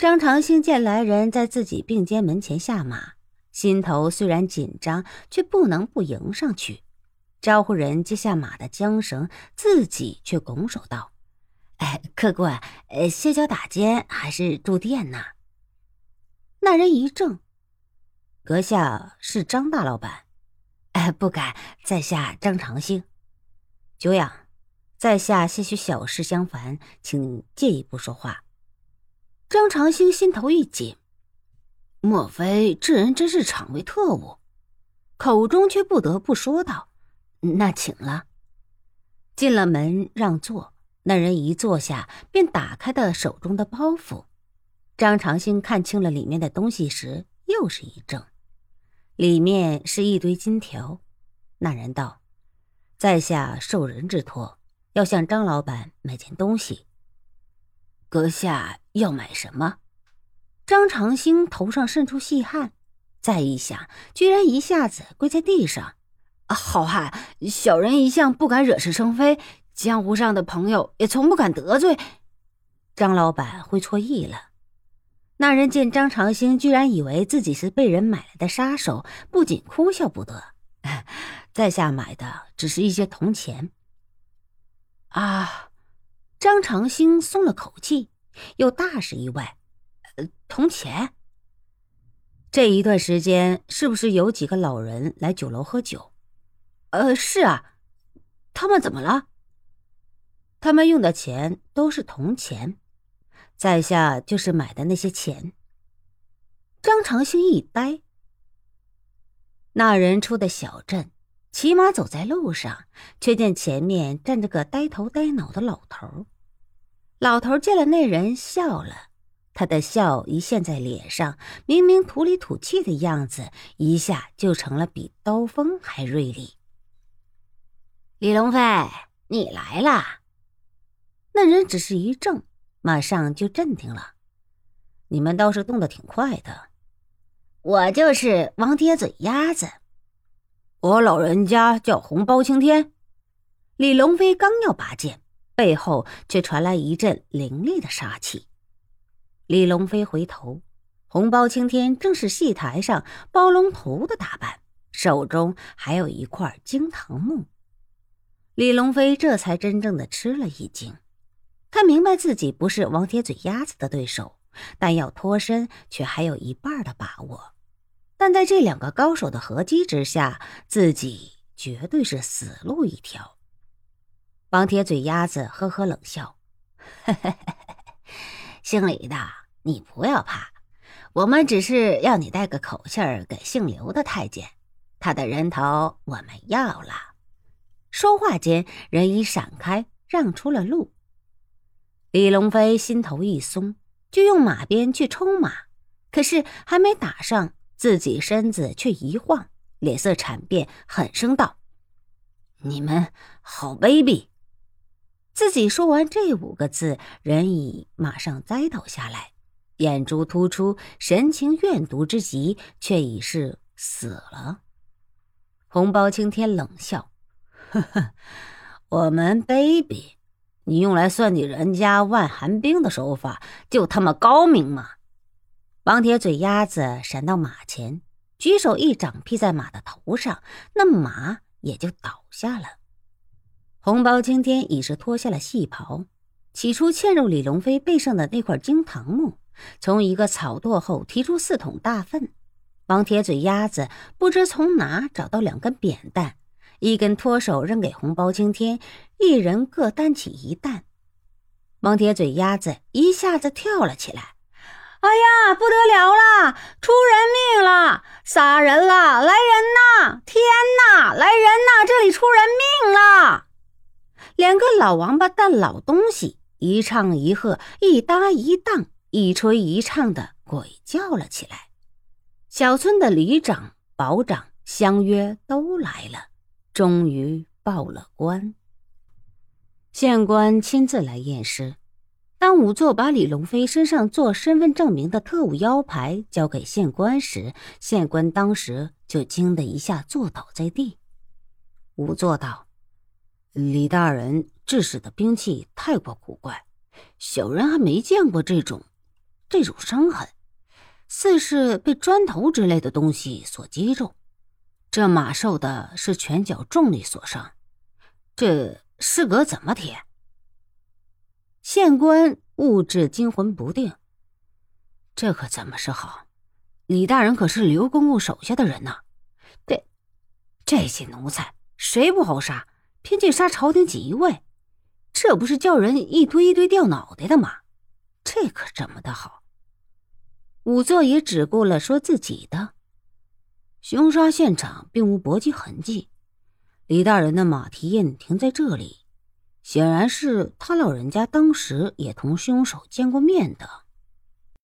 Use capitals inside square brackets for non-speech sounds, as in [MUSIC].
张长兴见来人在自己并肩门前下马，心头虽然紧张，却不能不迎上去，招呼人接下马的缰绳，自己却拱手道：“哎，客官，呃，歇脚打尖还是住店呢？”那人一怔：“阁下是张大老板？”“哎，不敢，在下张长兴。”“久仰，在下些许小事相烦，请借一步说话。”张长兴心头一紧，莫非这人真是场外特务？口中却不得不说道：“那请了。”进了门让座，那人一坐下，便打开了手中的包袱。张长兴看清了里面的东西时，又是一怔，里面是一堆金条。那人道：“在下受人之托，要向张老板买件东西。”阁下要买什么？张长兴头上渗出细汗，再一想，居然一下子跪在地上。好汉，小人一向不敢惹是生非，江湖上的朋友也从不敢得罪。张老板会错意了。那人见张长兴居然以为自己是被人买来的杀手，不仅哭笑不得。[LAUGHS] 在下买的只是一些铜钱。啊。张长兴松了口气，又大是意外：“呃，铜钱。这一段时间是不是有几个老人来酒楼喝酒？”“呃，是啊。”“他们怎么了？”“他们用的钱都是铜钱，在下就是买的那些钱。”张长兴一呆。那人出的小镇。骑马走在路上，却见前面站着个呆头呆脑的老头。老头见了那人，笑了。他的笑一现在脸上，明明土里土气的样子，一下就成了比刀锋还锐利。李龙飞，你来啦！那人只是一怔，马上就镇定了。你们倒是动得挺快的。我就是王铁嘴鸭子。我老人家叫红包青天。李龙飞刚要拔剑，背后却传来一阵凌厉的杀气。李龙飞回头，红包青天正是戏台上包龙头的打扮，手中还有一块金堂木。李龙飞这才真正的吃了一惊，他明白自己不是王铁嘴鸭子的对手，但要脱身却还有一半的把握。但在这两个高手的合击之下，自己绝对是死路一条。王铁嘴鸭子呵呵冷笑：“ [LAUGHS] 姓李的，你不要怕，我们只是要你带个口信儿给姓刘的太监，他的人头我们要了。”说话间，人已闪开，让出了路。李龙飞心头一松，就用马鞭去抽马，可是还没打上。自己身子却一晃，脸色惨变，狠声道：“你们好卑鄙！”自己说完这五个字，人已马上栽倒下来，眼珠突出，神情怨毒之极，却已是死了。红包青天冷笑：“呵呵，我们卑鄙？你用来算计人家万寒冰的手法，就他妈高明吗？”王铁嘴鸭子闪到马前，举手一掌劈在马的头上，那马也就倒下了。红包青天已是脱下了戏袍，起初嵌入李龙飞背上的那块金堂木，从一个草垛后提出四桶大粪。王铁嘴鸭子不知从哪找到两根扁担，一根脱手扔给红包青天，一人各担起一担。王铁嘴鸭子一下子跳了起来。哎呀，不得了了，出人命了，杀人了，来人呐！天呐，来人呐！这里出人命了！两个老王八蛋老东西一唱一和，一搭一档，一吹一唱的鬼叫了起来。小村的里长、保长相约都来了，终于报了官。县官亲自来验尸。当仵作把李龙飞身上做身份证明的特务腰牌交给县官时，县官当时就惊得一下坐倒在地。仵作道：“李大人制使的兵器太过古怪，小人还没见过这种，这种伤痕，似是被砖头之类的东西所击中。这马受的是拳脚重力所伤，这尸格怎么填？县官物质惊魂不定。这可怎么是好？李大人可是刘公公手下的人呐，这这些奴才谁不好杀？偏见杀朝廷锦衣卫，这不是叫人一堆一堆掉脑袋的吗？这可怎么的好？仵作也只顾了说自己的。凶杀现场并无搏击痕迹，李大人的马蹄印停在这里，显然是他老人家当时也同凶手见过面的。